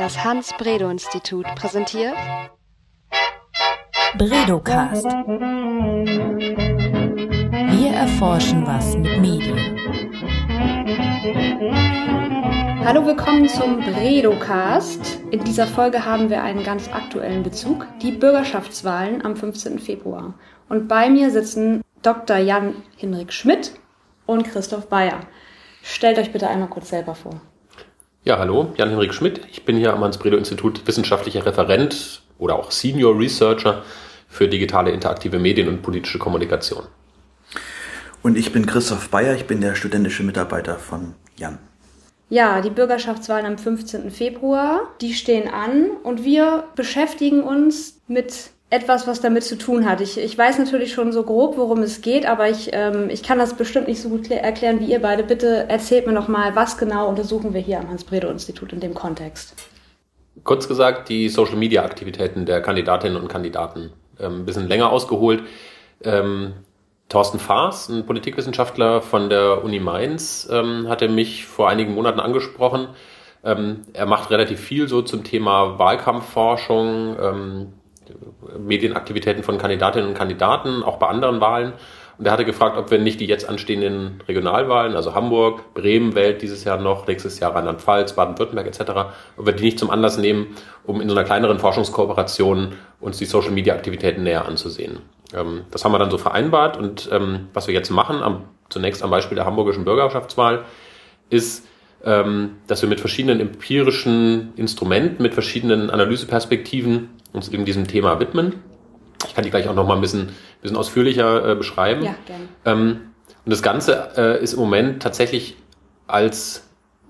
Das Hans-Bredow-Institut präsentiert Bredocast. Wir erforschen was mit Medien. Hallo, willkommen zum Bredocast. In dieser Folge haben wir einen ganz aktuellen Bezug, die Bürgerschaftswahlen am 15. Februar. Und bei mir sitzen Dr. Jan Hinrik Schmidt und Christoph Bayer. Stellt euch bitte einmal kurz selber vor. Ja, hallo, Jan-Henrik Schmidt. Ich bin hier am Hans-Bredow-Institut wissenschaftlicher Referent oder auch Senior Researcher für digitale interaktive Medien und politische Kommunikation. Und ich bin Christoph Bayer, ich bin der studentische Mitarbeiter von Jan. Ja, die Bürgerschaftswahlen am 15. Februar, die stehen an und wir beschäftigen uns mit etwas, was damit zu tun hat. Ich, ich weiß natürlich schon so grob, worum es geht, aber ich, ähm, ich kann das bestimmt nicht so gut erklären wie ihr beide. Bitte erzählt mir noch mal, was genau untersuchen wir hier am Hans-Bredow-Institut in dem Kontext? Kurz gesagt, die Social-Media-Aktivitäten der Kandidatinnen und Kandidaten. Ähm, ein bisschen länger ausgeholt. Ähm, Thorsten Faas, ein Politikwissenschaftler von der Uni Mainz, ähm, hatte mich vor einigen Monaten angesprochen. Ähm, er macht relativ viel so zum Thema Wahlkampfforschung, ähm, Medienaktivitäten von Kandidatinnen und Kandidaten, auch bei anderen Wahlen. Und er hatte gefragt, ob wir nicht die jetzt anstehenden Regionalwahlen, also Hamburg, Bremen wählt dieses Jahr noch, nächstes Jahr Rheinland-Pfalz, Baden-Württemberg etc., ob wir die nicht zum Anlass nehmen, um in so einer kleineren Forschungskooperation uns die Social-Media-Aktivitäten näher anzusehen. Ähm, das haben wir dann so vereinbart und ähm, was wir jetzt machen, zunächst am Beispiel der hamburgischen Bürgerschaftswahl, ist, ähm, dass wir mit verschiedenen empirischen Instrumenten, mit verschiedenen Analyseperspektiven uns eben diesem Thema widmen. Ich kann die gleich auch noch mal ein bisschen, bisschen ausführlicher äh, beschreiben. Ja, gerne. Ähm, und das Ganze äh, ist im Moment tatsächlich als,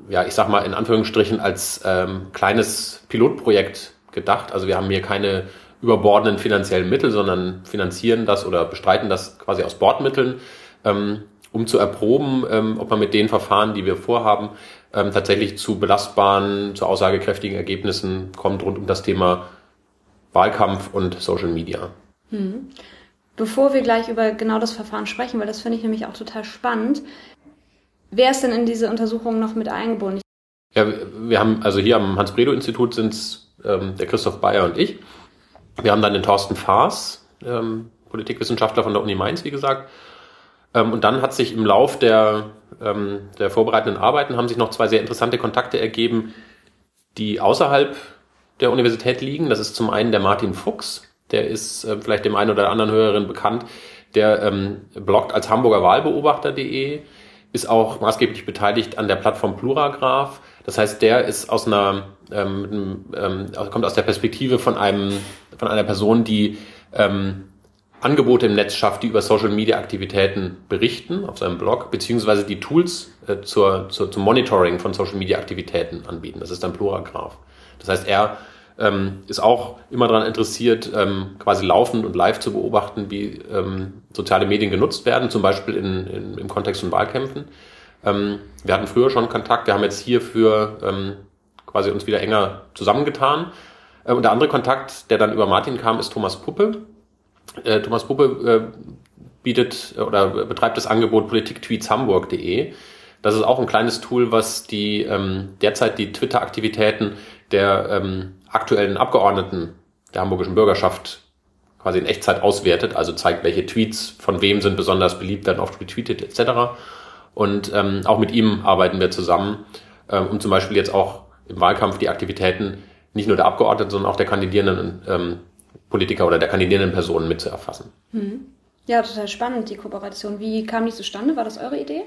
ja, ich sag mal in Anführungsstrichen, als ähm, kleines Pilotprojekt gedacht. Also wir haben hier keine überbordenden finanziellen Mittel, sondern finanzieren das oder bestreiten das quasi aus Bordmitteln, ähm, um zu erproben, ähm, ob man mit den Verfahren, die wir vorhaben, ähm, tatsächlich zu belastbaren, zu aussagekräftigen Ergebnissen kommt rund um das Thema Wahlkampf und Social Media. Hm. Bevor wir gleich über genau das Verfahren sprechen, weil das finde ich nämlich auch total spannend, wer ist denn in diese Untersuchung noch mit eingebunden? Ja, wir haben, also hier am Hans-Bredow-Institut sind es ähm, der Christoph Bayer und ich. Wir haben dann den Thorsten Faas, ähm, Politikwissenschaftler von der Uni Mainz, wie gesagt. Ähm, und dann hat sich im Lauf der, ähm, der vorbereitenden Arbeiten haben sich noch zwei sehr interessante Kontakte ergeben, die außerhalb der Universität liegen. Das ist zum einen der Martin Fuchs, der ist äh, vielleicht dem einen oder anderen Hörerin bekannt, der ähm, bloggt als Hamburger Wahlbeobachter.de, ist auch maßgeblich beteiligt an der Plattform Pluragraph. Das heißt, der ist aus einer, ähm, ähm, kommt aus der Perspektive von einem, von einer Person, die ähm, Angebote im Netz schafft, die über Social Media Aktivitäten berichten auf seinem Blog, beziehungsweise die Tools äh, zur, zur, zum Monitoring von Social Media Aktivitäten anbieten. Das ist dann Pluragraph. Das heißt, er ähm, ist auch immer daran interessiert, ähm, quasi laufend und live zu beobachten, wie ähm, soziale Medien genutzt werden, zum Beispiel in, in, im Kontext von Wahlkämpfen. Ähm, wir hatten früher schon Kontakt, wir haben jetzt hierfür ähm, quasi uns wieder enger zusammengetan. Äh, und der andere Kontakt, der dann über Martin kam, ist Thomas Puppe. Äh, Thomas Puppe äh, bietet äh, oder betreibt das Angebot politiktweetshamburg.de. Das ist auch ein kleines Tool, was die ähm, derzeit die Twitter-Aktivitäten der ähm, aktuellen Abgeordneten der hamburgischen Bürgerschaft quasi in Echtzeit auswertet, also zeigt, welche Tweets von wem sind besonders beliebt, werden oft retweetet etc. Und ähm, auch mit ihm arbeiten wir zusammen, ähm, um zum Beispiel jetzt auch im Wahlkampf die Aktivitäten nicht nur der Abgeordneten, sondern auch der kandidierenden ähm, Politiker oder der kandidierenden Personen mitzuerfassen. Hm. Ja, total spannend, die Kooperation. Wie kam die zustande? War das eure Idee?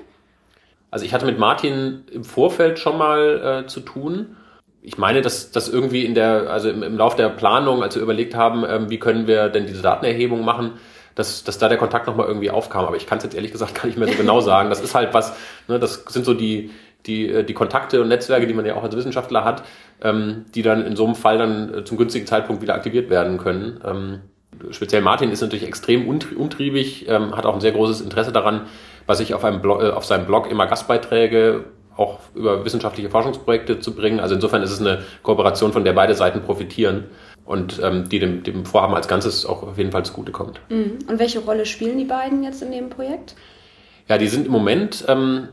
Also ich hatte mit Martin im Vorfeld schon mal äh, zu tun ich meine, dass das irgendwie in der, also im, im Lauf der Planung, als wir überlegt haben, ähm, wie können wir denn diese Datenerhebung machen, dass, dass da der Kontakt nochmal irgendwie aufkam. Aber ich kann es jetzt ehrlich gesagt gar nicht mehr so genau sagen. Das ist halt was, ne, das sind so die, die, äh, die Kontakte und Netzwerke, die man ja auch als Wissenschaftler hat, ähm, die dann in so einem Fall dann äh, zum günstigen Zeitpunkt wieder aktiviert werden können. Ähm, speziell Martin ist natürlich extrem umtriebig, ähm, hat auch ein sehr großes Interesse daran, was ich auf, einem Blog, äh, auf seinem Blog immer Gastbeiträge auch über wissenschaftliche Forschungsprojekte zu bringen. Also insofern ist es eine Kooperation, von der beide Seiten profitieren und ähm, die dem, dem Vorhaben als Ganzes auch auf jeden Fall zugutekommt. Mhm. Und welche Rolle spielen die beiden jetzt in dem Projekt? Ja, die sind im Moment ähm,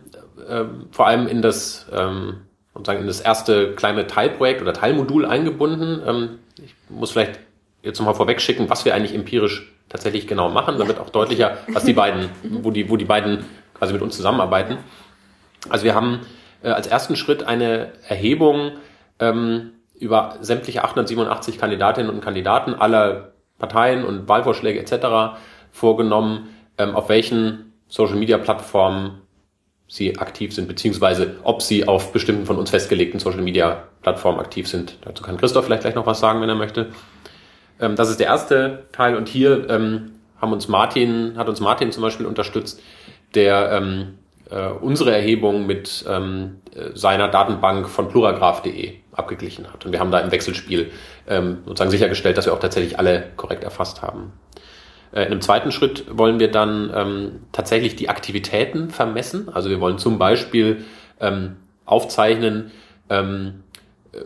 äh, vor allem in das ähm, sozusagen in das erste kleine Teilprojekt oder Teilmodul eingebunden. Ähm, ich muss vielleicht jetzt nochmal vorweg schicken, was wir eigentlich empirisch tatsächlich genau machen, damit auch deutlicher, was die beiden, wo die, wo die beiden quasi mit uns zusammenarbeiten. Also wir haben äh, als ersten Schritt eine Erhebung ähm, über sämtliche 887 Kandidatinnen und Kandidaten aller Parteien und Wahlvorschläge etc. vorgenommen, ähm, auf welchen Social-Media-Plattformen sie aktiv sind, beziehungsweise ob sie auf bestimmten von uns festgelegten Social-Media-Plattformen aktiv sind. Dazu kann Christoph vielleicht gleich noch was sagen, wenn er möchte. Ähm, das ist der erste Teil und hier ähm, haben uns Martin, hat uns Martin zum Beispiel unterstützt, der ähm, äh, unsere Erhebung mit ähm, seiner Datenbank von pluragraph.de abgeglichen hat. Und wir haben da im Wechselspiel ähm, sozusagen sichergestellt, dass wir auch tatsächlich alle korrekt erfasst haben. Äh, in einem zweiten Schritt wollen wir dann ähm, tatsächlich die Aktivitäten vermessen. Also wir wollen zum Beispiel ähm, aufzeichnen, ähm,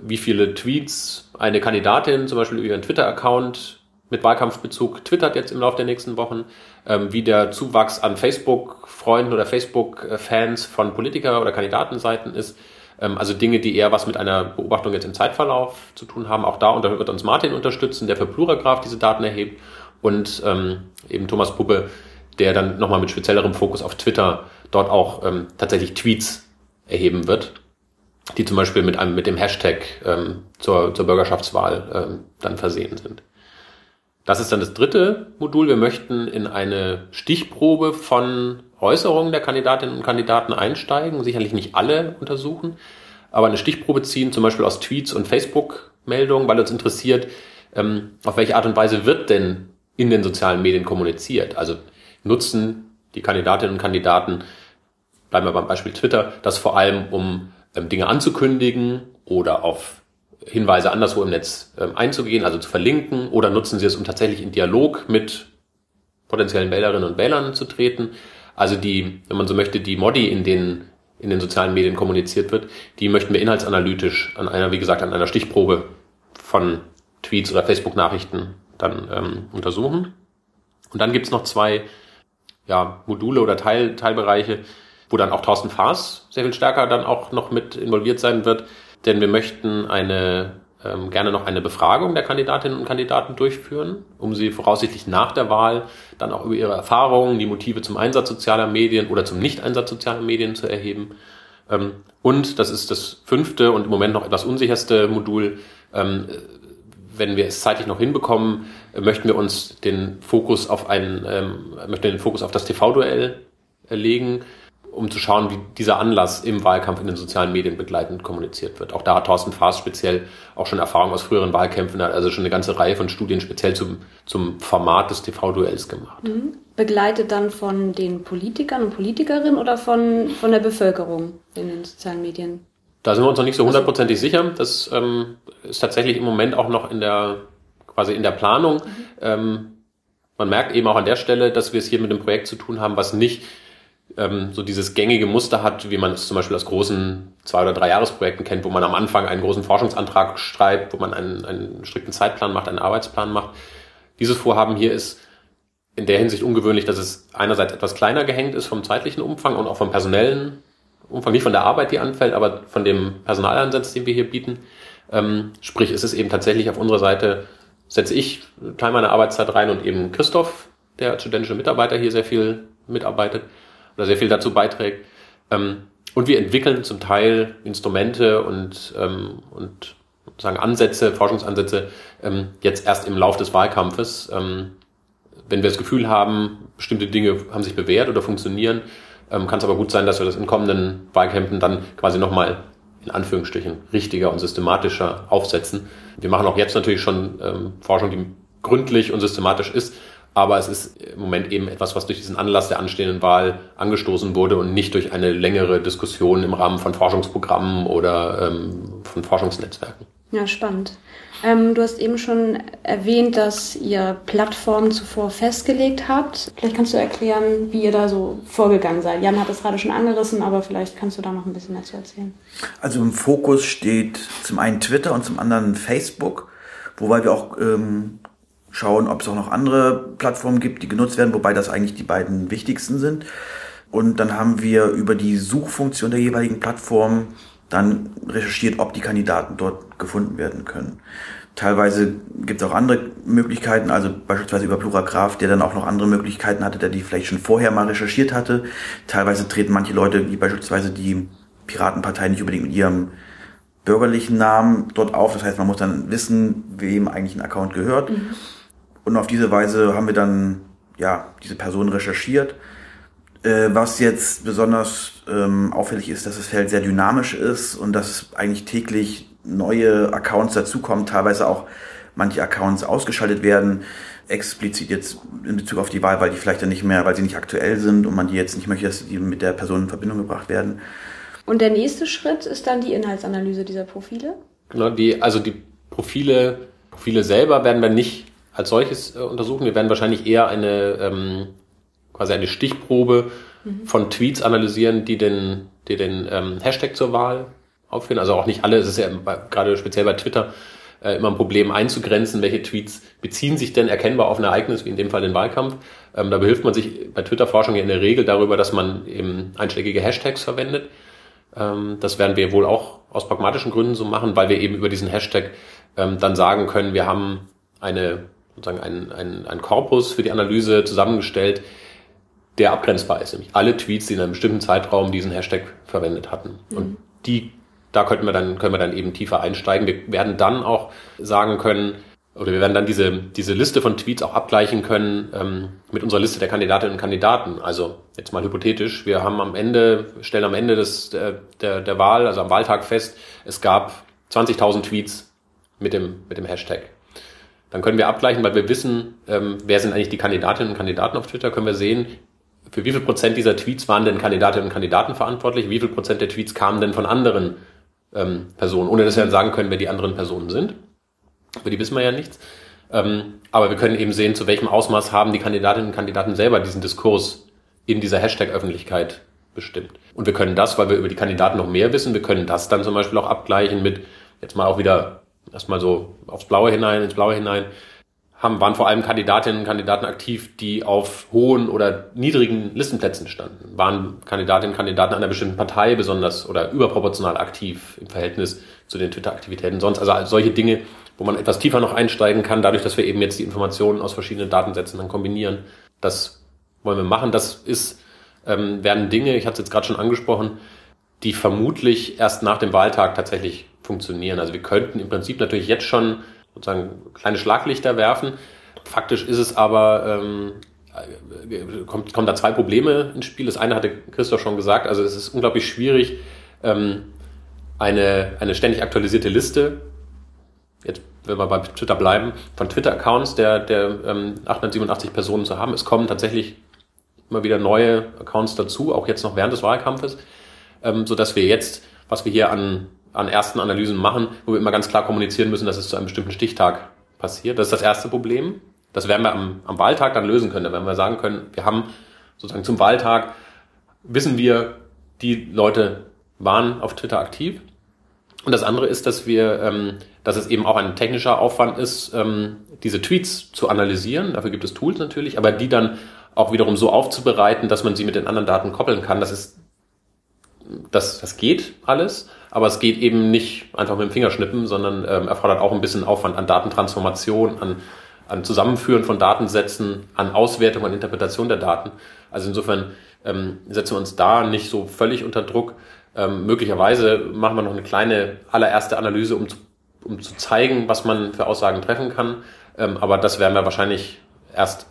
wie viele Tweets eine Kandidatin zum Beispiel über ihren Twitter-Account mit Wahlkampfbezug twittert jetzt im Laufe der nächsten Wochen, ähm, wie der Zuwachs an Facebook-Freunden oder Facebook-Fans von Politiker- oder Kandidatenseiten ist. Ähm, also Dinge, die eher was mit einer Beobachtung jetzt im Zeitverlauf zu tun haben. Auch da und da wird uns Martin unterstützen, der für Pluragraph diese Daten erhebt und ähm, eben Thomas Puppe, der dann nochmal mit speziellerem Fokus auf Twitter dort auch ähm, tatsächlich Tweets erheben wird, die zum Beispiel mit einem mit dem Hashtag ähm, zur, zur Bürgerschaftswahl ähm, dann versehen sind. Das ist dann das dritte Modul. Wir möchten in eine Stichprobe von Äußerungen der Kandidatinnen und Kandidaten einsteigen, sicherlich nicht alle untersuchen, aber eine Stichprobe ziehen, zum Beispiel aus Tweets und Facebook-Meldungen, weil uns interessiert, ähm, auf welche Art und Weise wird denn in den sozialen Medien kommuniziert. Also nutzen die Kandidatinnen und Kandidaten, bleiben wir beim Beispiel Twitter, das vor allem, um ähm, Dinge anzukündigen oder auf Hinweise anderswo im Netz ähm, einzugehen, also zu verlinken, oder nutzen sie es, um tatsächlich in Dialog mit potenziellen Wählerinnen und Wählern zu treten. Also die, wenn man so möchte, die Modi, in denen in den sozialen Medien kommuniziert wird, die möchten wir inhaltsanalytisch an einer, wie gesagt, an einer Stichprobe von Tweets oder Facebook-Nachrichten dann ähm, untersuchen. Und dann gibt's noch zwei ja, Module oder Teil, Teilbereiche, wo dann auch Thorsten Faas sehr viel stärker dann auch noch mit involviert sein wird. Denn wir möchten eine ähm, gerne noch eine Befragung der Kandidatinnen und Kandidaten durchführen, um sie voraussichtlich nach der Wahl dann auch über ihre Erfahrungen, die Motive zum Einsatz sozialer Medien oder zum Nicht-Einsatz sozialer Medien zu erheben. Ähm, und das ist das fünfte und im Moment noch etwas unsicherste Modul. Ähm, wenn wir es zeitlich noch hinbekommen, möchten wir uns den Fokus auf einen, ähm, möchten den Fokus auf das TV-Duell legen um zu schauen, wie dieser Anlass im Wahlkampf in den sozialen Medien begleitend kommuniziert wird. Auch da hat Thorsten Faas speziell auch schon Erfahrung aus früheren Wahlkämpfen, also schon eine ganze Reihe von Studien speziell zum, zum Format des TV-Duells gemacht. Mhm. Begleitet dann von den Politikern und Politikerinnen oder von, von der Bevölkerung in den sozialen Medien? Da sind wir uns noch nicht so hundertprozentig sicher. Das ähm, ist tatsächlich im Moment auch noch in der, quasi in der Planung. Mhm. Ähm, man merkt eben auch an der Stelle, dass wir es hier mit einem Projekt zu tun haben, was nicht ähm, so dieses gängige Muster hat, wie man es zum Beispiel aus großen zwei- oder drei Jahresprojekten kennt, wo man am Anfang einen großen Forschungsantrag schreibt, wo man einen, einen strikten Zeitplan macht, einen Arbeitsplan macht. Dieses Vorhaben hier ist in der Hinsicht ungewöhnlich, dass es einerseits etwas kleiner gehängt ist vom zeitlichen Umfang und auch vom personellen Umfang, nicht von der Arbeit, die anfällt, aber von dem Personalansatz, den wir hier bieten. Ähm, sprich, es ist eben tatsächlich auf unserer Seite, setze ich Teil meiner Arbeitszeit rein und eben Christoph, der studentische Mitarbeiter hier sehr viel mitarbeitet oder sehr viel dazu beiträgt. Ähm, und wir entwickeln zum Teil Instrumente und, ähm, und sagen Ansätze, Forschungsansätze ähm, jetzt erst im Lauf des Wahlkampfes. Ähm, wenn wir das Gefühl haben, bestimmte Dinge haben sich bewährt oder funktionieren, ähm, kann es aber gut sein, dass wir das in kommenden Wahlkämpfen dann quasi nochmal in Anführungsstrichen richtiger und systematischer aufsetzen. Wir machen auch jetzt natürlich schon ähm, Forschung, die gründlich und systematisch ist, aber es ist im Moment eben etwas, was durch diesen Anlass der anstehenden Wahl angestoßen wurde und nicht durch eine längere Diskussion im Rahmen von Forschungsprogrammen oder ähm, von Forschungsnetzwerken. Ja, spannend. Ähm, du hast eben schon erwähnt, dass ihr Plattformen zuvor festgelegt habt. Vielleicht kannst du erklären, wie ihr da so vorgegangen seid. Jan hat es gerade schon angerissen, aber vielleicht kannst du da noch ein bisschen dazu erzählen. Also im Fokus steht zum einen Twitter und zum anderen Facebook, wobei wir auch ähm, schauen, ob es auch noch andere Plattformen gibt, die genutzt werden, wobei das eigentlich die beiden wichtigsten sind. Und dann haben wir über die Suchfunktion der jeweiligen Plattform dann recherchiert, ob die Kandidaten dort gefunden werden können. Teilweise gibt es auch andere Möglichkeiten, also beispielsweise über Pluragraph, der dann auch noch andere Möglichkeiten hatte, der die vielleicht schon vorher mal recherchiert hatte. Teilweise treten manche Leute, wie beispielsweise die Piratenpartei, nicht unbedingt mit ihrem bürgerlichen Namen dort auf. Das heißt, man muss dann wissen, wem eigentlich ein Account gehört. Mhm. Und auf diese Weise haben wir dann ja diese Person recherchiert. Äh, was jetzt besonders ähm, auffällig ist, dass das Feld sehr dynamisch ist und dass eigentlich täglich neue Accounts dazukommen, teilweise auch manche Accounts ausgeschaltet werden, explizit jetzt in Bezug auf die Wahl, weil die vielleicht dann nicht mehr, weil sie nicht aktuell sind und man die jetzt nicht möchte, dass die mit der Person in Verbindung gebracht werden. Und der nächste Schritt ist dann die Inhaltsanalyse dieser Profile? Genau, die, also die Profile, Profile selber werden wir nicht als solches äh, untersuchen. Wir werden wahrscheinlich eher eine, ähm, quasi eine Stichprobe mhm. von Tweets analysieren, die den, die den ähm, Hashtag zur Wahl aufführen. Also auch nicht alle, es ist ja bei, gerade speziell bei Twitter äh, immer ein Problem einzugrenzen, welche Tweets beziehen sich denn erkennbar auf ein Ereignis, wie in dem Fall den Wahlkampf. Ähm, da behilft man sich bei Twitter-Forschung ja in der Regel darüber, dass man eben einschlägige Hashtags verwendet. Ähm, das werden wir wohl auch aus pragmatischen Gründen so machen, weil wir eben über diesen Hashtag ähm, dann sagen können, wir haben eine, sozusagen einen, einen, einen Korpus für die Analyse zusammengestellt, der abgrenzbar ist, nämlich alle Tweets, die in einem bestimmten Zeitraum diesen Hashtag verwendet hatten. Mhm. Und die da könnten wir dann, können wir dann eben tiefer einsteigen. Wir werden dann auch sagen können, oder wir werden dann diese, diese Liste von Tweets auch abgleichen können ähm, mit unserer Liste der Kandidatinnen und Kandidaten. Also jetzt mal hypothetisch, wir haben am Ende, stellen am Ende des, der, der, der Wahl, also am Wahltag fest, es gab 20.000 Tweets mit dem, mit dem Hashtag. Dann können wir abgleichen, weil wir wissen, ähm, wer sind eigentlich die Kandidatinnen und Kandidaten auf Twitter, können wir sehen, für wie viel Prozent dieser Tweets waren denn Kandidatinnen und Kandidaten verantwortlich, wie viel Prozent der Tweets kamen denn von anderen ähm, Personen, ohne dass wir dann sagen können, wer die anderen Personen sind. Über die wissen wir ja nichts. Ähm, aber wir können eben sehen, zu welchem Ausmaß haben die Kandidatinnen und Kandidaten selber diesen Diskurs in dieser Hashtag-Öffentlichkeit bestimmt. Und wir können das, weil wir über die Kandidaten noch mehr wissen, wir können das dann zum Beispiel auch abgleichen mit, jetzt mal auch wieder erstmal so aufs Blaue hinein, ins Blaue hinein, haben, waren vor allem Kandidatinnen und Kandidaten aktiv, die auf hohen oder niedrigen Listenplätzen standen. Waren Kandidatinnen und Kandidaten einer bestimmten Partei besonders oder überproportional aktiv im Verhältnis zu den Twitter-Aktivitäten sonst. Also solche Dinge, wo man etwas tiefer noch einsteigen kann, dadurch, dass wir eben jetzt die Informationen aus verschiedenen Datensätzen dann kombinieren. Das wollen wir machen. Das ist, ähm, werden Dinge, ich hatte es jetzt gerade schon angesprochen, die vermutlich erst nach dem Wahltag tatsächlich funktionieren. Also wir könnten im Prinzip natürlich jetzt schon sozusagen kleine Schlaglichter werfen. Faktisch ist es aber, ähm, kommt, kommen da zwei Probleme ins Spiel. Das eine hatte Christoph schon gesagt, also es ist unglaublich schwierig, ähm, eine, eine ständig aktualisierte Liste, jetzt wenn wir bei Twitter bleiben, von Twitter-Accounts der, der ähm, 887 Personen zu haben. Es kommen tatsächlich immer wieder neue Accounts dazu, auch jetzt noch während des Wahlkampfes, ähm, so dass wir jetzt, was wir hier an an ersten Analysen machen, wo wir immer ganz klar kommunizieren müssen, dass es zu einem bestimmten Stichtag passiert. Das ist das erste Problem. Das werden wir am, am Wahltag dann lösen können. Da werden wir sagen können, wir haben sozusagen zum Wahltag, wissen wir, die Leute waren auf Twitter aktiv. Und das andere ist, dass wir, ähm, dass es eben auch ein technischer Aufwand ist, ähm, diese Tweets zu analysieren. Dafür gibt es Tools natürlich, aber die dann auch wiederum so aufzubereiten, dass man sie mit den anderen Daten koppeln kann. Das ist, das, das geht alles. Aber es geht eben nicht einfach mit dem Fingerschnippen, sondern ähm, erfordert auch ein bisschen Aufwand an Datentransformation, an, an Zusammenführen von Datensätzen, an Auswertung, an Interpretation der Daten. Also insofern ähm, setzen wir uns da nicht so völlig unter Druck. Ähm, möglicherweise machen wir noch eine kleine allererste Analyse, um zu, um zu zeigen, was man für Aussagen treffen kann. Ähm, aber das werden wir wahrscheinlich erst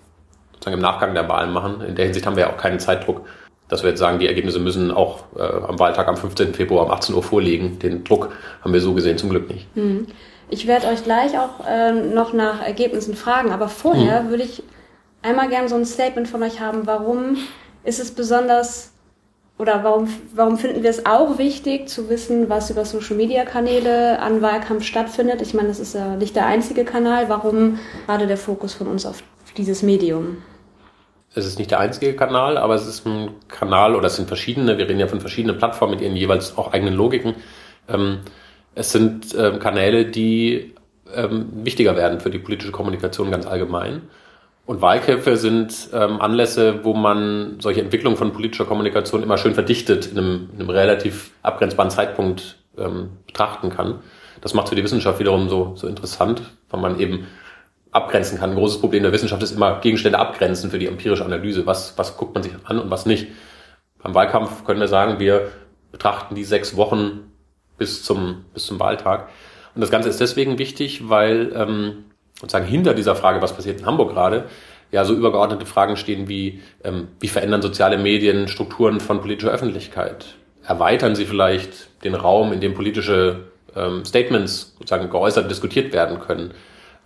sozusagen im Nachgang der Wahlen machen. In der Hinsicht haben wir ja auch keinen Zeitdruck dass wir jetzt sagen, die Ergebnisse müssen auch äh, am Wahltag am 15. Februar um 18 Uhr vorliegen. Den Druck haben wir so gesehen zum Glück nicht. Hm. Ich werde euch gleich auch äh, noch nach Ergebnissen fragen, aber vorher hm. würde ich einmal gerne so ein Statement von euch haben, warum ist es besonders oder warum, warum finden wir es auch wichtig zu wissen, was über Social-Media-Kanäle an Wahlkampf stattfindet? Ich meine, das ist ja nicht der einzige Kanal. Warum gerade der Fokus von uns auf dieses Medium? Es ist nicht der einzige Kanal, aber es ist ein Kanal oder es sind verschiedene, wir reden ja von verschiedenen Plattformen mit ihren jeweils auch eigenen Logiken. Ähm, es sind ähm, Kanäle, die ähm, wichtiger werden für die politische Kommunikation ganz allgemein. Und Wahlkämpfe sind ähm, Anlässe, wo man solche Entwicklungen von politischer Kommunikation immer schön verdichtet in einem, in einem relativ abgrenzbaren Zeitpunkt ähm, betrachten kann. Das macht für die Wissenschaft wiederum so, so interessant, weil man eben abgrenzen kann. Ein großes Problem der Wissenschaft ist immer Gegenstände abgrenzen für die empirische Analyse. Was, was guckt man sich an und was nicht. Beim Wahlkampf können wir sagen, wir betrachten die sechs Wochen bis zum, bis zum Wahltag. Und das Ganze ist deswegen wichtig, weil ähm, sozusagen hinter dieser Frage, was passiert in Hamburg gerade, ja so übergeordnete Fragen stehen wie, ähm, wie verändern soziale Medien Strukturen von politischer Öffentlichkeit? Erweitern sie vielleicht den Raum, in dem politische ähm, Statements sozusagen geäußert diskutiert werden können,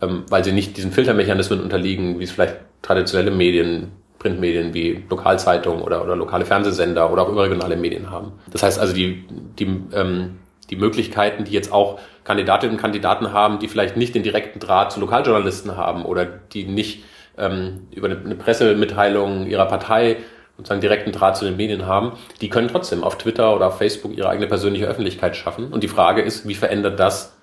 ähm, weil sie nicht diesen Filtermechanismen unterliegen, wie es vielleicht traditionelle Medien, Printmedien wie Lokalzeitungen oder, oder lokale Fernsehsender oder auch überregionale Medien haben. Das heißt also, die, die, ähm, die Möglichkeiten, die jetzt auch Kandidatinnen und Kandidaten haben, die vielleicht nicht den direkten Draht zu Lokaljournalisten haben oder die nicht ähm, über eine, eine Pressemitteilung ihrer Partei sozusagen direkten Draht zu den Medien haben, die können trotzdem auf Twitter oder auf Facebook ihre eigene persönliche Öffentlichkeit schaffen. Und die Frage ist, wie verändert das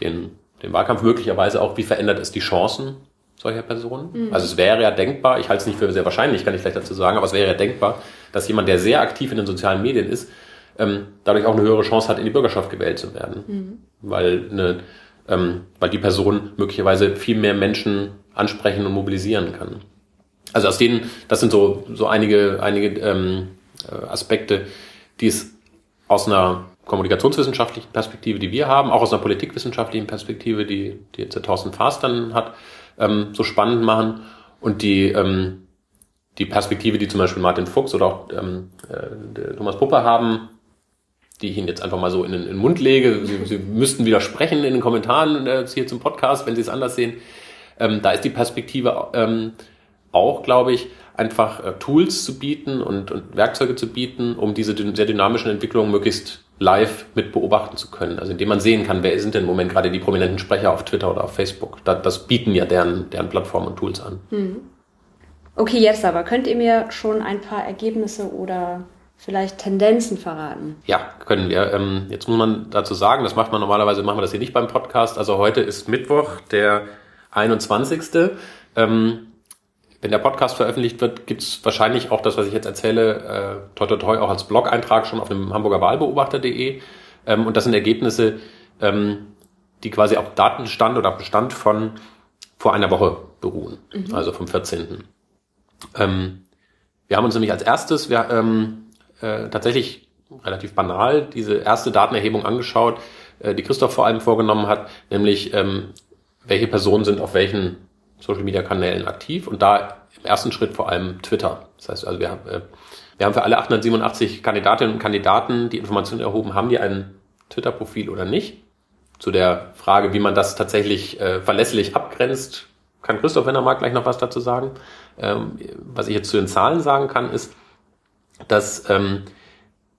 den, den Wahlkampf möglicherweise auch, wie verändert es die Chancen solcher Personen? Mhm. Also es wäre ja denkbar, ich halte es nicht für sehr wahrscheinlich, kann ich vielleicht dazu sagen, aber es wäre ja denkbar, dass jemand, der sehr aktiv in den sozialen Medien ist, ähm, dadurch auch eine höhere Chance hat, in die Bürgerschaft gewählt zu werden. Mhm. Weil, eine, ähm, weil die Person möglicherweise viel mehr Menschen ansprechen und mobilisieren kann. Also aus denen, das sind so, so einige, einige ähm, äh, Aspekte, die es aus einer kommunikationswissenschaftlichen Perspektive, die wir haben, auch aus einer politikwissenschaftlichen Perspektive, die, die jetzt der Thorsten Faas dann hat, ähm, so spannend machen und die, ähm, die Perspektive, die zum Beispiel Martin Fuchs oder auch ähm, äh, Thomas Puppe haben, die ich Ihnen jetzt einfach mal so in den, in den Mund lege. Sie, Sie müssten widersprechen in den Kommentaren äh, hier zum Podcast, wenn Sie es anders sehen. Ähm, da ist die Perspektive ähm, auch, glaube ich, einfach äh, Tools zu bieten und, und Werkzeuge zu bieten, um diese sehr dynamischen Entwicklungen möglichst live mit beobachten zu können. Also indem man sehen kann, wer sind denn im Moment gerade die prominenten Sprecher auf Twitter oder auf Facebook. Das, das bieten ja deren, deren Plattformen und Tools an. Hm. Okay, jetzt aber, könnt ihr mir schon ein paar Ergebnisse oder vielleicht Tendenzen verraten? Ja, können wir. Ähm, jetzt muss man dazu sagen, das macht man normalerweise, machen wir das hier nicht beim Podcast. Also heute ist Mittwoch, der 21. Ähm, wenn der Podcast veröffentlicht wird, gibt es wahrscheinlich auch das, was ich jetzt erzähle, äh, toi toi toi auch als Blog-Eintrag schon auf dem Hamburger Wahlbeobachter.de. Ähm, und das sind Ergebnisse, ähm, die quasi auf Datenstand oder Bestand von vor einer Woche beruhen, mhm. also vom 14. Ähm, wir haben uns nämlich als erstes wir, ähm, äh, tatsächlich relativ banal diese erste Datenerhebung angeschaut, äh, die Christoph vor allem vorgenommen hat, nämlich ähm, welche Personen sind auf welchen Social Media Kanälen aktiv und da im ersten Schritt vor allem Twitter. Das heißt, also wir haben, äh, wir haben für alle 887 Kandidatinnen und Kandidaten die Informationen erhoben, haben die ein Twitter-Profil oder nicht. Zu der Frage, wie man das tatsächlich äh, verlässlich abgrenzt, kann Christoph, wenn er mag, gleich noch was dazu sagen. Ähm, was ich jetzt zu den Zahlen sagen kann, ist, dass ähm,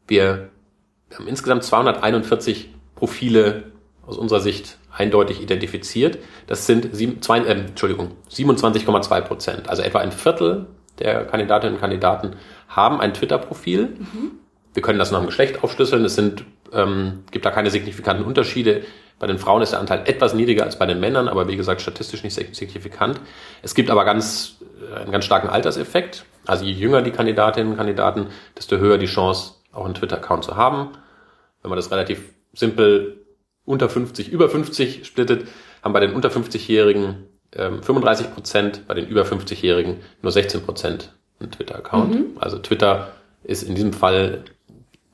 wir, wir haben insgesamt 241 Profile aus unserer Sicht eindeutig identifiziert. Das sind sieben, zwei, äh, Entschuldigung, 27,2 Prozent. Also etwa ein Viertel der Kandidatinnen und Kandidaten haben ein Twitter-Profil. Mhm. Wir können das nach dem Geschlecht aufschlüsseln. Es sind, ähm, gibt da keine signifikanten Unterschiede. Bei den Frauen ist der Anteil etwas niedriger als bei den Männern, aber wie gesagt statistisch nicht signifikant. Es gibt aber ganz, äh, einen ganz starken Alterseffekt. Also je jünger die Kandidatinnen und Kandidaten, desto höher die Chance, auch einen Twitter-Account zu haben. Wenn man das relativ simpel unter 50, über 50 splittet, haben bei den unter 50-Jährigen ähm, 35 Prozent, bei den über 50-Jährigen nur 16 Prozent einen Twitter-Account. Mhm. Also Twitter ist in diesem Fall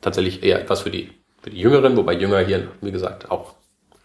tatsächlich eher etwas für die, für die Jüngeren, wobei Jünger hier, wie gesagt, auch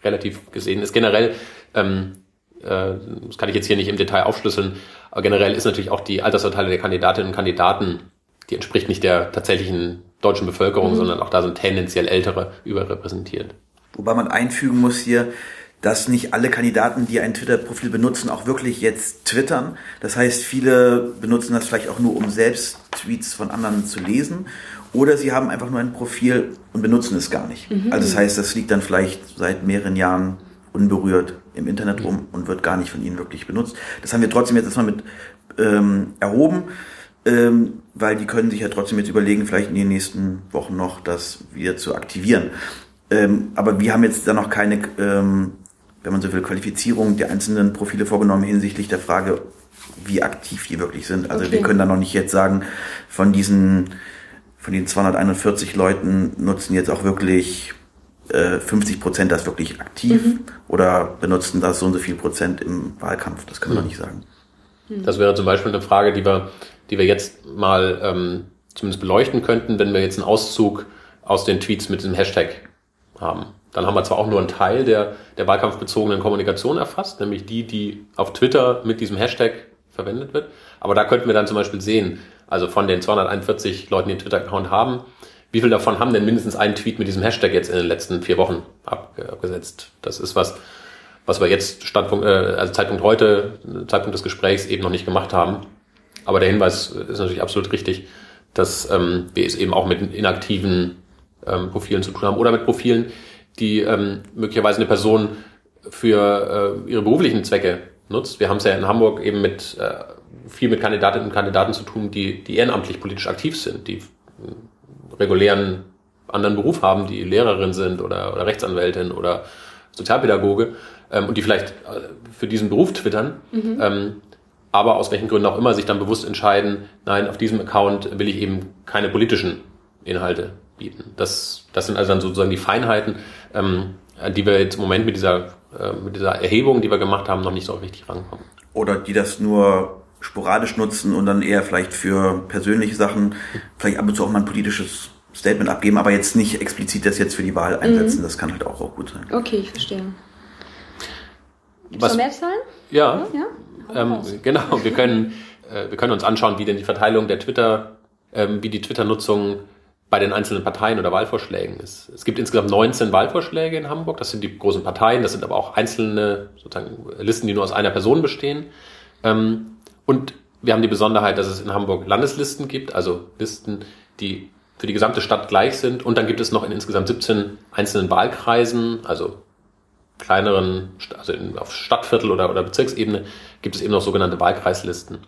relativ gesehen ist. Generell, ähm, äh, das kann ich jetzt hier nicht im Detail aufschlüsseln, aber generell ist natürlich auch die Altersverteilung der Kandidatinnen und Kandidaten, die entspricht nicht der tatsächlichen deutschen Bevölkerung, mhm. sondern auch da sind tendenziell Ältere überrepräsentiert. Wobei man einfügen muss hier, dass nicht alle Kandidaten, die ein Twitter-Profil benutzen, auch wirklich jetzt twittern. Das heißt, viele benutzen das vielleicht auch nur, um selbst Tweets von anderen zu lesen. Oder sie haben einfach nur ein Profil und benutzen es gar nicht. Mhm. Also das heißt, das liegt dann vielleicht seit mehreren Jahren unberührt im Internet rum und wird gar nicht von ihnen wirklich benutzt. Das haben wir trotzdem jetzt erstmal mit ähm, erhoben, ähm, weil die können sich ja trotzdem jetzt überlegen, vielleicht in den nächsten Wochen noch das wieder zu aktivieren. Ähm, aber wir haben jetzt da noch keine, ähm, wenn man so will, Qualifizierung der einzelnen Profile vorgenommen hinsichtlich der Frage, wie aktiv die wirklich sind. Also okay. wir können da noch nicht jetzt sagen, von diesen, von den 241 Leuten nutzen jetzt auch wirklich äh, 50 Prozent das wirklich aktiv Mhm. oder benutzen das so und so viel Prozent im Wahlkampf. Das können wir Mhm. noch nicht sagen. Das wäre zum Beispiel eine Frage, die wir, die wir jetzt mal ähm, zumindest beleuchten könnten, wenn wir jetzt einen Auszug aus den Tweets mit diesem Hashtag haben. Dann haben wir zwar auch nur einen Teil der, der wahlkampfbezogenen Kommunikation erfasst, nämlich die, die auf Twitter mit diesem Hashtag verwendet wird. Aber da könnten wir dann zum Beispiel sehen, also von den 241 Leuten, die einen Twitter-Account haben, wie viel davon haben denn mindestens einen Tweet mit diesem Hashtag jetzt in den letzten vier Wochen ab, abgesetzt? Das ist was, was wir jetzt Standpunkt, äh, also Zeitpunkt heute, Zeitpunkt des Gesprächs eben noch nicht gemacht haben. Aber der Hinweis ist natürlich absolut richtig, dass ähm, wir es eben auch mit inaktiven ähm, Profilen zu tun haben oder mit Profilen, die ähm, möglicherweise eine Person für äh, ihre beruflichen Zwecke nutzt. Wir haben es ja in Hamburg eben mit äh, viel mit Kandidatinnen und Kandidaten zu tun, die, die ehrenamtlich politisch aktiv sind, die regulären anderen Beruf haben, die Lehrerin sind oder, oder Rechtsanwältin oder Sozialpädagoge ähm, und die vielleicht äh, für diesen Beruf twittern, ähm, aber aus welchen Gründen auch immer sich dann bewusst entscheiden, nein, auf diesem Account will ich eben keine politischen Inhalte bieten. Das, das sind also dann sozusagen die Feinheiten, ähm, an die wir jetzt im Moment mit dieser, äh, mit dieser Erhebung, die wir gemacht haben, noch nicht so richtig rankommen. Oder die das nur sporadisch nutzen und dann eher vielleicht für persönliche Sachen, vielleicht ab und zu auch mal ein politisches Statement abgeben, aber jetzt nicht explizit das jetzt für die Wahl einsetzen. Das kann halt auch, auch gut sein. Okay, ich verstehe. Gibt es mehr Zahlen? Ja, Ja? Ähm, genau, wir können, äh, wir können uns anschauen, wie denn die Verteilung der Twitter, ähm, wie die Twitter-Nutzung bei den einzelnen Parteien oder Wahlvorschlägen ist. Es gibt insgesamt 19 Wahlvorschläge in Hamburg. Das sind die großen Parteien. Das sind aber auch einzelne sozusagen Listen, die nur aus einer Person bestehen. Ähm, und wir haben die Besonderheit, dass es in Hamburg Landeslisten gibt, also Listen, die für die gesamte Stadt gleich sind. Und dann gibt es noch in insgesamt 17 einzelnen Wahlkreisen, also kleineren, also auf Stadtviertel oder, oder Bezirksebene, gibt es eben noch sogenannte Wahlkreislisten.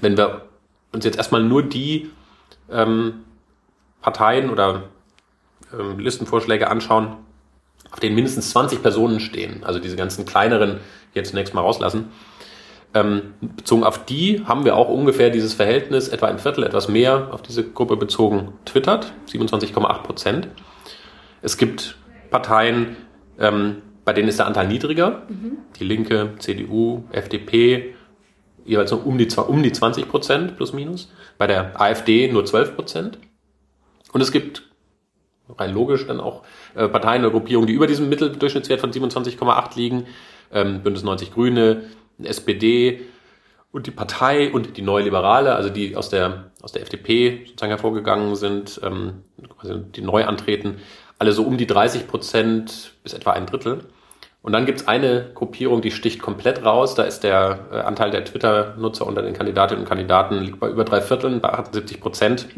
Wenn wir uns jetzt erstmal nur die ähm, Parteien oder ähm, Listenvorschläge anschauen, auf denen mindestens 20 Personen stehen, also diese ganzen kleineren hier zunächst mal rauslassen, ähm, bezogen auf die haben wir auch ungefähr dieses Verhältnis, etwa ein Viertel, etwas mehr auf diese Gruppe bezogen, twittert, 27,8 Prozent. Es gibt Parteien, ähm, bei denen ist der Anteil niedriger. Die Linke, CDU, FDP, jeweils noch um die, um die 20 Prozent plus minus. Bei der AfD nur 12 Prozent. Und es gibt rein logisch dann auch äh, Parteien oder Gruppierungen, die über diesem Mitteldurchschnittswert von 27,8 liegen. Ähm, Bündnis 90 Grüne, SPD und die Partei und die Neue Liberale, also die aus der, aus der FDP sozusagen hervorgegangen sind, ähm, also die neu antreten, alle so um die 30 Prozent bis etwa ein Drittel. Und dann gibt's eine Gruppierung, die sticht komplett raus. Da ist der äh, Anteil der Twitter-Nutzer unter den Kandidatinnen und Kandidaten liegt bei über drei Vierteln, bei 78 Prozent.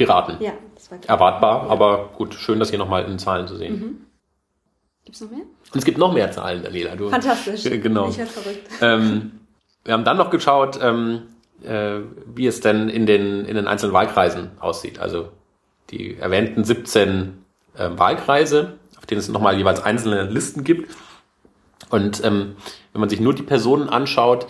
Piraten. Ja, Erwartbar, aber gut, schön, das hier nochmal in Zahlen zu sehen. Gibt's noch mehr? Und es gibt noch mehr Zahlen, Daniela. Du, Fantastisch. Äh, Genau. Ich werde verrückt. Ähm, wir haben dann noch geschaut, ähm, äh, wie es denn in den, in den einzelnen Wahlkreisen aussieht. Also die erwähnten 17 ähm, Wahlkreise, auf denen es nochmal jeweils einzelne Listen gibt. Und ähm, wenn man sich nur die Personen anschaut,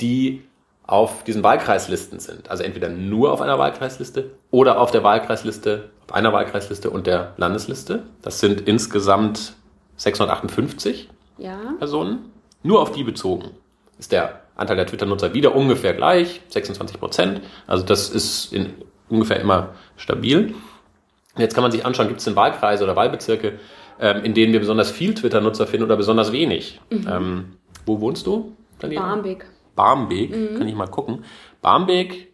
die auf diesen Wahlkreislisten sind, also entweder nur auf einer Wahlkreisliste oder auf der Wahlkreisliste, auf einer Wahlkreisliste und der Landesliste, das sind insgesamt 658 Ja. Personen, nur auf die bezogen, ist der Anteil der Twitter-Nutzer wieder ungefähr gleich, 26 Prozent. Also das ist in ungefähr immer stabil. Jetzt kann man sich anschauen, gibt es denn Wahlkreise oder Wahlbezirke, ähm, in denen wir besonders viel Twitter-Nutzer finden oder besonders wenig. Ähm, wo wohnst du, Daniela? Barmbek. Barmbek, kann ich mal gucken. Barmbek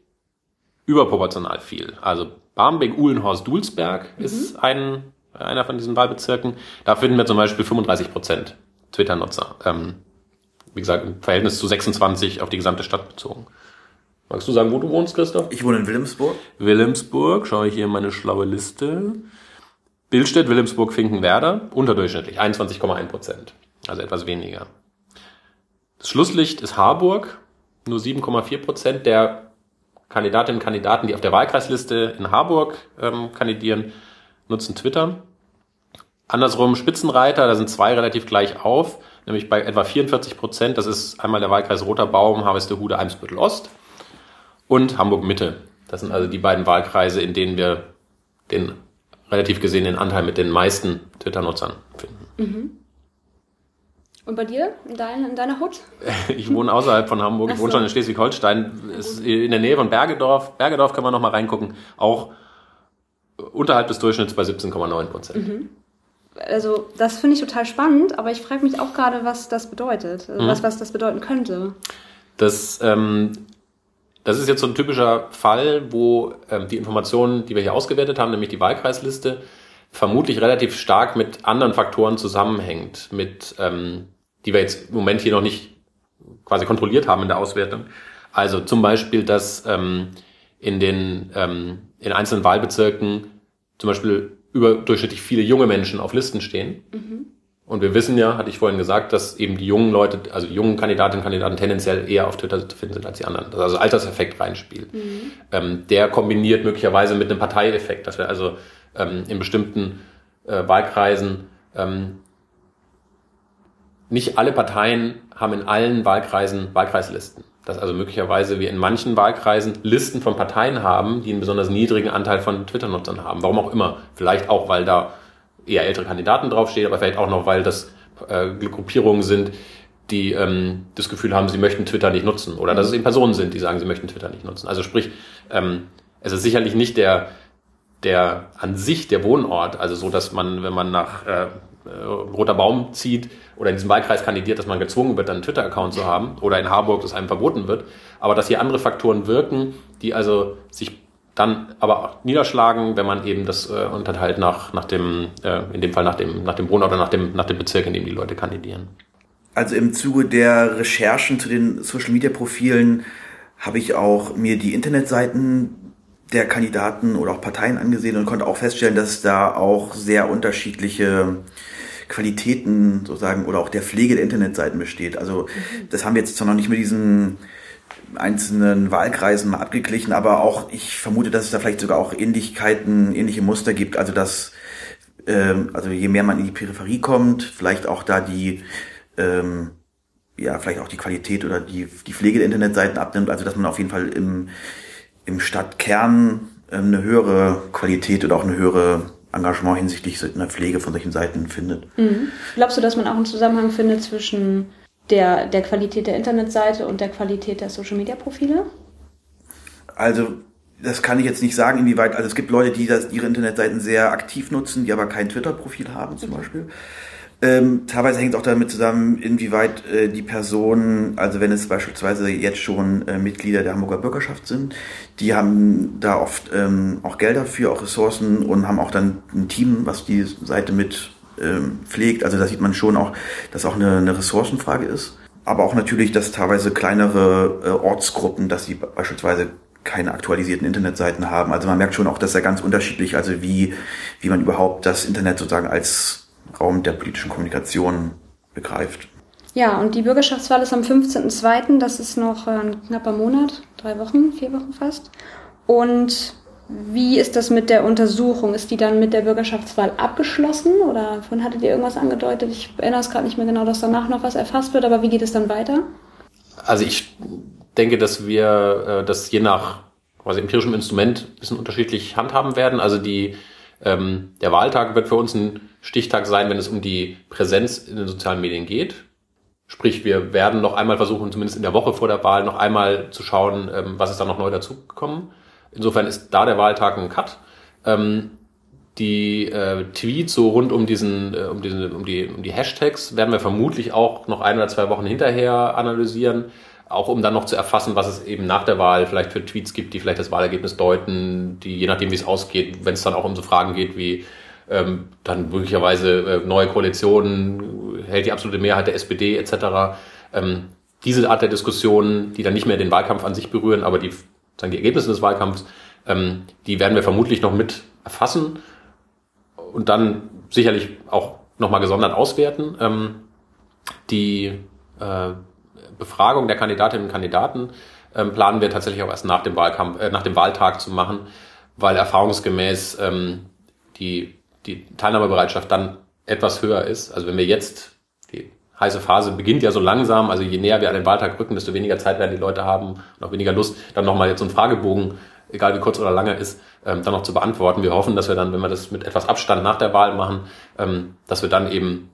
überproportional viel. Also Barmbek, Uhlenhorst, Dulsberg ist ein, einer von diesen Wahlbezirken. Da finden wir zum Beispiel 35 Prozent Twitter-Nutzer. Ähm, wie gesagt, im Verhältnis zu 26 auf die gesamte Stadt bezogen. Magst du sagen, wo du wohnst, Christoph? Ich wohne in Wilhelmsburg. Wilhelmsburg, schaue ich hier in meine schlaue Liste. Billstedt, Wilhelmsburg, Finkenwerder, unterdurchschnittlich, 21,1 Prozent. Also etwas weniger. Das Schlusslicht ist Harburg, nur 7,4 Prozent der Kandidatinnen und Kandidaten, die auf der Wahlkreisliste in Harburg ähm, kandidieren, nutzen Twitter. Andersrum Spitzenreiter, da sind zwei relativ gleich auf, nämlich bei etwa 44 Prozent. Das ist einmal der Wahlkreis Roter Baum, Harvestehude, Eimsbüttel Ost und Hamburg Mitte. Das sind also die beiden Wahlkreise, in denen wir den relativ gesehen den Anteil mit den meisten Twitter-Nutzern finden. Und bei dir, in, dein, in deiner Hut? Ich wohne außerhalb von Hamburg, ich wohne schon in Schleswig-Holstein, in der Nähe von Bergedorf. Bergedorf kann man noch mal reingucken, auch unterhalb des Durchschnitts bei 17,9 Prozent. Also, das finde ich total spannend, aber ich frage mich auch gerade, was das bedeutet. Also, was, was das bedeuten könnte. Das, ähm, das ist jetzt so ein typischer Fall, wo ähm, die Informationen, die wir hier ausgewertet haben, nämlich die Wahlkreisliste, vermutlich relativ stark mit anderen Faktoren zusammenhängt, mit, ähm, die wir jetzt im Moment hier noch nicht quasi kontrolliert haben in der Auswertung. Also zum Beispiel, dass ähm, in den ähm, in einzelnen Wahlbezirken zum Beispiel überdurchschnittlich viele junge Menschen auf Listen stehen. Und wir wissen ja, hatte ich vorhin gesagt, dass eben die jungen Leute, also die jungen Kandidatinnen und Kandidaten tendenziell eher auf Twitter zu finden sind als die anderen. Dass also Alterseffekt reinspielt. Ähm, der kombiniert möglicherweise mit einem Parteieffekt, dass wir also ähm, in bestimmten äh, Wahlkreisen ähm, nicht alle Parteien haben in allen Wahlkreisen Wahlkreislisten. Dass also möglicherweise wir in manchen Wahlkreisen Listen von Parteien haben, die einen besonders niedrigen Anteil von Twitter-Nutzern haben. Warum auch immer. Vielleicht auch, weil da eher ältere Kandidaten draufstehen, aber vielleicht auch noch, weil das äh, Gruppierungen sind, die ähm, das Gefühl haben, sie möchten Twitter nicht nutzen. Oder dass es eben Personen sind, die sagen, sie möchten Twitter nicht nutzen. Also sprich, ähm, es ist sicherlich nicht der, der an sich der Wohnort, also so, dass man, wenn man nach äh, äh, Roter Baum zieht oder in diesem Wahlkreis kandidiert, dass man gezwungen wird, einen Twitter-Account zu haben oder in Harburg, dass einem verboten wird, aber dass hier andere Faktoren wirken, die also sich dann aber auch niederschlagen, wenn man eben das äh, unterteilt nach, nach dem, äh, in dem Fall nach dem, nach dem Wohnort oder nach dem, nach dem Bezirk, in dem die Leute kandidieren. Also im Zuge der Recherchen zu den Social Media Profilen habe ich auch mir die Internetseiten der Kandidaten oder auch Parteien angesehen und konnte auch feststellen, dass da auch sehr unterschiedliche Qualitäten sozusagen oder auch der Pflege der Internetseiten besteht. Also das haben wir jetzt zwar noch nicht mit diesen einzelnen Wahlkreisen mal abgeglichen, aber auch ich vermute, dass es da vielleicht sogar auch Ähnlichkeiten, ähnliche Muster gibt. Also dass ähm, also je mehr man in die Peripherie kommt, vielleicht auch da die ähm, ja vielleicht auch die Qualität oder die die Pflege der Internetseiten abnimmt. Also dass man auf jeden Fall im im Stadtkern ähm, eine höhere Qualität oder auch eine höhere Engagement hinsichtlich einer Pflege von solchen Seiten findet. Glaubst du, dass man auch einen Zusammenhang findet zwischen der, der Qualität der Internetseite und der Qualität der Social-Media-Profile? Also das kann ich jetzt nicht sagen, inwieweit. Also es gibt Leute, die das, ihre Internetseiten sehr aktiv nutzen, die aber kein Twitter-Profil haben zum Beispiel. Ähm, teilweise hängt es auch damit zusammen, inwieweit äh, die Personen, also wenn es beispielsweise jetzt schon äh, Mitglieder der Hamburger Bürgerschaft sind, die haben da oft ähm, auch Geld dafür, auch Ressourcen und haben auch dann ein Team, was die Seite mit ähm, pflegt. Also da sieht man schon auch, dass auch eine, eine Ressourcenfrage ist. Aber auch natürlich, dass teilweise kleinere äh, Ortsgruppen, dass sie beispielsweise keine aktualisierten Internetseiten haben. Also man merkt schon auch, dass er ganz unterschiedlich, also wie, wie man überhaupt das Internet sozusagen als Raum der politischen Kommunikation begreift. Ja, und die Bürgerschaftswahl ist am 15.02., das ist noch ein knapper Monat, drei Wochen, vier Wochen fast. Und wie ist das mit der Untersuchung? Ist die dann mit der Bürgerschaftswahl abgeschlossen oder von hattet ihr irgendwas angedeutet? Ich erinnere es gerade nicht mehr genau, dass danach noch was erfasst wird, aber wie geht es dann weiter? Also ich denke, dass wir äh, das je nach quasi empirischem Instrument ein bisschen unterschiedlich handhaben werden. Also die, ähm, der Wahltag wird für uns ein Stichtag sein, wenn es um die Präsenz in den sozialen Medien geht. Sprich, wir werden noch einmal versuchen, zumindest in der Woche vor der Wahl, noch einmal zu schauen, ähm, was ist da noch neu dazugekommen. Insofern ist da der Wahltag ein Cut. Ähm, die äh, Tweets so rund um diesen, äh, um diesen, um die, um die Hashtags werden wir vermutlich auch noch ein oder zwei Wochen hinterher analysieren, auch um dann noch zu erfassen, was es eben nach der Wahl vielleicht für Tweets gibt, die vielleicht das Wahlergebnis deuten, die je nachdem, wie es ausgeht, wenn es dann auch um so Fragen geht wie ähm, dann möglicherweise äh, neue Koalitionen, hält die absolute Mehrheit der SPD etc. Ähm, diese Art der Diskussionen, die dann nicht mehr den Wahlkampf an sich berühren, aber die, sagen die Ergebnisse des Wahlkampfs, ähm, die werden wir vermutlich noch mit erfassen und dann sicherlich auch nochmal gesondert auswerten. Ähm, die äh, Befragung der Kandidatinnen und Kandidaten ähm, planen wir tatsächlich auch erst nach dem Wahlkampf, äh, nach dem Wahltag zu machen, weil erfahrungsgemäß ähm, die, die Teilnahmebereitschaft dann etwas höher ist. Also wenn wir jetzt, die heiße Phase beginnt ja so langsam, also je näher wir an den Wahltag rücken, desto weniger Zeit werden die Leute haben und auch weniger Lust, dann nochmal jetzt so einen Fragebogen egal wie kurz oder lange ist, ähm, dann noch zu beantworten. Wir hoffen, dass wir dann, wenn wir das mit etwas Abstand nach der Wahl machen, ähm, dass wir dann eben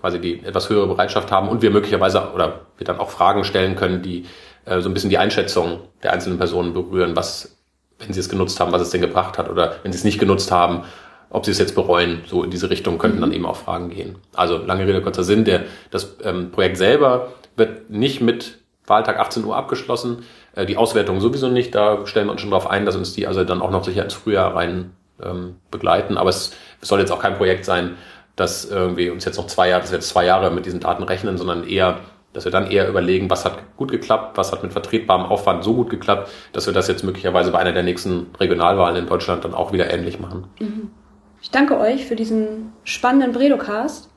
quasi die etwas höhere Bereitschaft haben und wir möglicherweise oder wir dann auch Fragen stellen können, die äh, so ein bisschen die Einschätzung der einzelnen Personen berühren, was, wenn sie es genutzt haben, was es denn gebracht hat oder wenn sie es nicht genutzt haben, ob sie es jetzt bereuen. So in diese Richtung könnten dann eben auch Fragen gehen. Also lange Rede, kurzer Sinn, der, das ähm, Projekt selber wird nicht mit Wahltag 18 Uhr abgeschlossen. Äh, die Auswertung sowieso nicht. Da stellen wir uns schon darauf ein, dass uns die also dann auch noch sicher ins Frühjahr rein ähm, begleiten. Aber es, es soll jetzt auch kein Projekt sein, dass irgendwie uns jetzt noch zwei Jahre, dass wir jetzt zwei Jahre mit diesen Daten rechnen, sondern eher, dass wir dann eher überlegen, was hat gut geklappt, was hat mit vertretbarem Aufwand so gut geklappt, dass wir das jetzt möglicherweise bei einer der nächsten Regionalwahlen in Deutschland dann auch wieder ähnlich machen. Mhm. Ich danke euch für diesen spannenden Bredocast.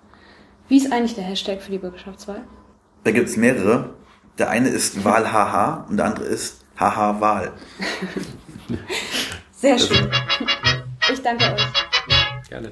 Wie ist eigentlich der Hashtag für die Bürgerschaftswahl? Da gibt es mehrere. Der eine ist WahlHH und der andere ist HH-Wahl. Sehr schön. Ich danke euch. Gerne.